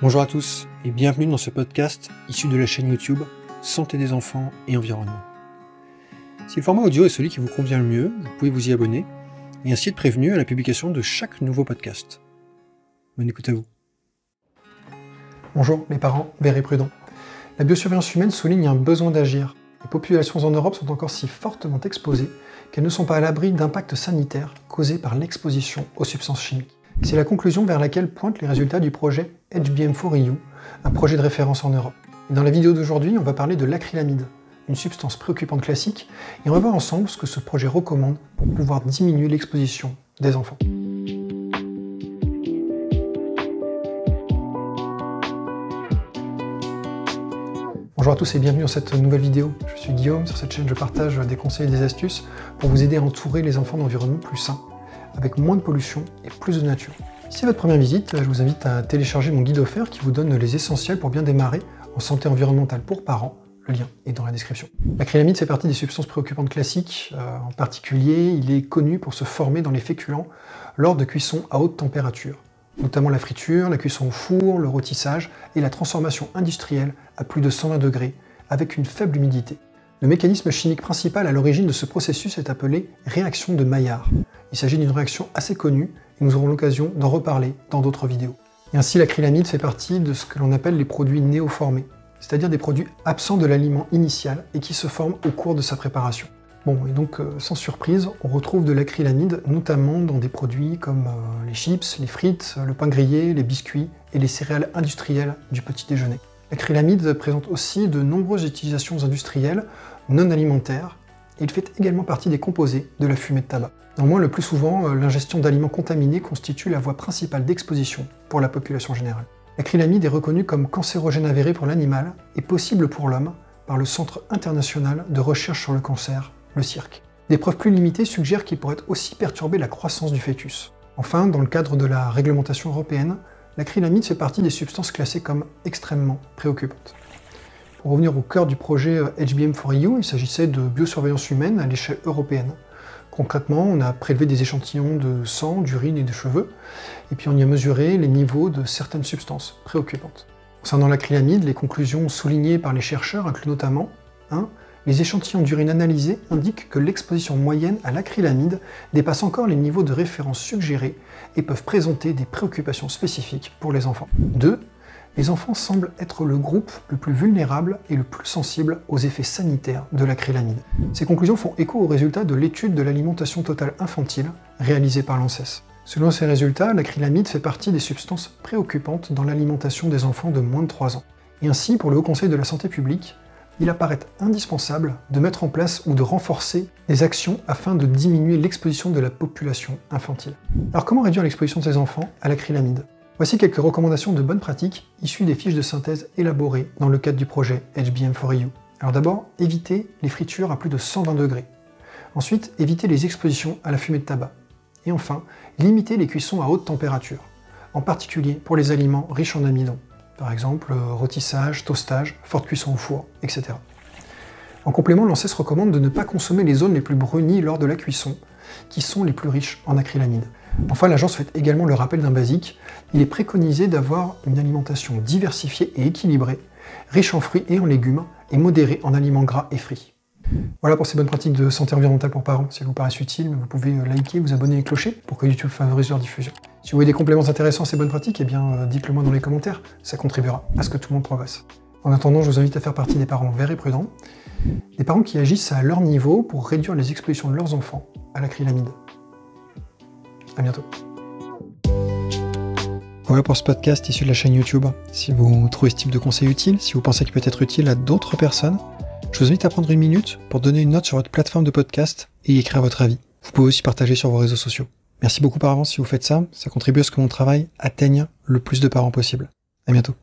Bonjour à tous et bienvenue dans ce podcast issu de la chaîne YouTube Santé des enfants et environnement. Si le format audio est celui qui vous convient le mieux, vous pouvez vous y abonner et ainsi être prévenu à la publication de chaque nouveau podcast. Bonne écoute à vous. Bonjour les parents, verts et prudents. La biosurveillance humaine souligne un besoin d'agir. Les populations en Europe sont encore si fortement exposées qu'elles ne sont pas à l'abri d'impacts sanitaires causés par l'exposition aux substances chimiques. C'est la conclusion vers laquelle pointent les résultats du projet HBM4EU, un projet de référence en Europe. dans la vidéo d'aujourd'hui, on va parler de l'acrylamide, une substance préoccupante classique, et on va voir ensemble ce que ce projet recommande pour pouvoir diminuer l'exposition des enfants. Bonjour à tous et bienvenue dans cette nouvelle vidéo. Je suis Guillaume, sur cette chaîne je partage des conseils et des astuces pour vous aider à entourer les enfants d'environnements plus sains avec moins de pollution et plus de nature. Si c'est votre première visite, je vous invite à télécharger mon guide offert qui vous donne les essentiels pour bien démarrer en santé environnementale pour parents. Le lien est dans la description. L'acrylamide fait partie des substances préoccupantes classiques. Euh, en particulier, il est connu pour se former dans les féculents lors de cuissons à haute température, notamment la friture, la cuisson au four, le rôtissage et la transformation industrielle à plus de 120 degrés avec une faible humidité. Le mécanisme chimique principal à l'origine de ce processus est appelé réaction de Maillard. Il s'agit d'une réaction assez connue nous aurons l'occasion d'en reparler dans d'autres vidéos. Ainsi l'acrylamide fait partie de ce que l'on appelle les produits néoformés, c'est-à-dire des produits absents de l'aliment initial et qui se forment au cours de sa préparation. Bon, et donc euh, sans surprise, on retrouve de l'acrylamide notamment dans des produits comme euh, les chips, les frites, le pain grillé, les biscuits et les céréales industrielles du petit déjeuner. L'acrylamide présente aussi de nombreuses utilisations industrielles non alimentaires il fait également partie des composés de la fumée de tabac. Néanmoins, le plus souvent, euh, l'ingestion d'aliments contaminés constitue la voie principale d'exposition pour la population générale. L'acrylamide est reconnu comme cancérogène avéré pour l'animal et possible pour l'homme par le Centre international de recherche sur le cancer, le CIRC. Des preuves plus limitées suggèrent qu'il pourrait aussi perturber la croissance du fœtus. Enfin, dans le cadre de la réglementation européenne, l'acrylamide fait partie des substances classées comme extrêmement préoccupantes. Pour revenir au cœur du projet HBM4EU, il s'agissait de biosurveillance humaine à l'échelle européenne. Concrètement, on a prélevé des échantillons de sang, d'urine et de cheveux, et puis on y a mesuré les niveaux de certaines substances préoccupantes. Concernant l'acrylamide, les conclusions soulignées par les chercheurs incluent notamment 1. Les échantillons d'urine analysés indiquent que l'exposition moyenne à l'acrylamide dépasse encore les niveaux de référence suggérés et peuvent présenter des préoccupations spécifiques pour les enfants. 2. Les enfants semblent être le groupe le plus vulnérable et le plus sensible aux effets sanitaires de l'acrylamide. Ces conclusions font écho aux résultats de l'étude de l'alimentation totale infantile réalisée par l'ANSES. Selon ces résultats, l'acrylamide fait partie des substances préoccupantes dans l'alimentation des enfants de moins de 3 ans. Et ainsi, pour le Haut Conseil de la Santé publique, il apparaît indispensable de mettre en place ou de renforcer des actions afin de diminuer l'exposition de la population infantile. Alors comment réduire l'exposition de ces enfants à l'acrylamide? Voici quelques recommandations de bonnes pratiques issues des fiches de synthèse élaborées dans le cadre du projet HBM4EU. Alors d'abord, éviter les fritures à plus de 120 degrés. Ensuite, éviter les expositions à la fumée de tabac. Et enfin, limiter les cuissons à haute température, en particulier pour les aliments riches en amidon par exemple euh, rôtissage, toastage, forte cuisson au four, etc. En complément, l'ANSES recommande de ne pas consommer les zones les plus brunies lors de la cuisson, qui sont les plus riches en acrylamide. Enfin, l'agence fait également le rappel d'un basique, il est préconisé d'avoir une alimentation diversifiée et équilibrée, riche en fruits et en légumes, et modérée en aliments gras et frits. Voilà pour ces bonnes pratiques de santé environnementale pour parents. Si elles vous paraissent utiles, vous pouvez euh, liker, vous abonner et clocher pour que YouTube favorise leur diffusion. Si vous voyez des compléments intéressants à ces bonnes pratiques, eh bien euh, dites-le moi dans les commentaires, ça contribuera à ce que tout le monde progresse. En attendant, je vous invite à faire partie des parents verts et prudents, des parents qui agissent à leur niveau pour réduire les expositions de leurs enfants à l'acrylamide. A bientôt. Voilà pour ce podcast issu de la chaîne YouTube. Si vous trouvez ce type de conseil utile, si vous pensez qu'il peut être utile à d'autres personnes, je vous invite à prendre une minute pour donner une note sur votre plateforme de podcast et y écrire votre avis. Vous pouvez aussi partager sur vos réseaux sociaux. Merci beaucoup par avance si vous faites ça, ça contribue à ce que mon travail atteigne le plus de parents possible. À bientôt.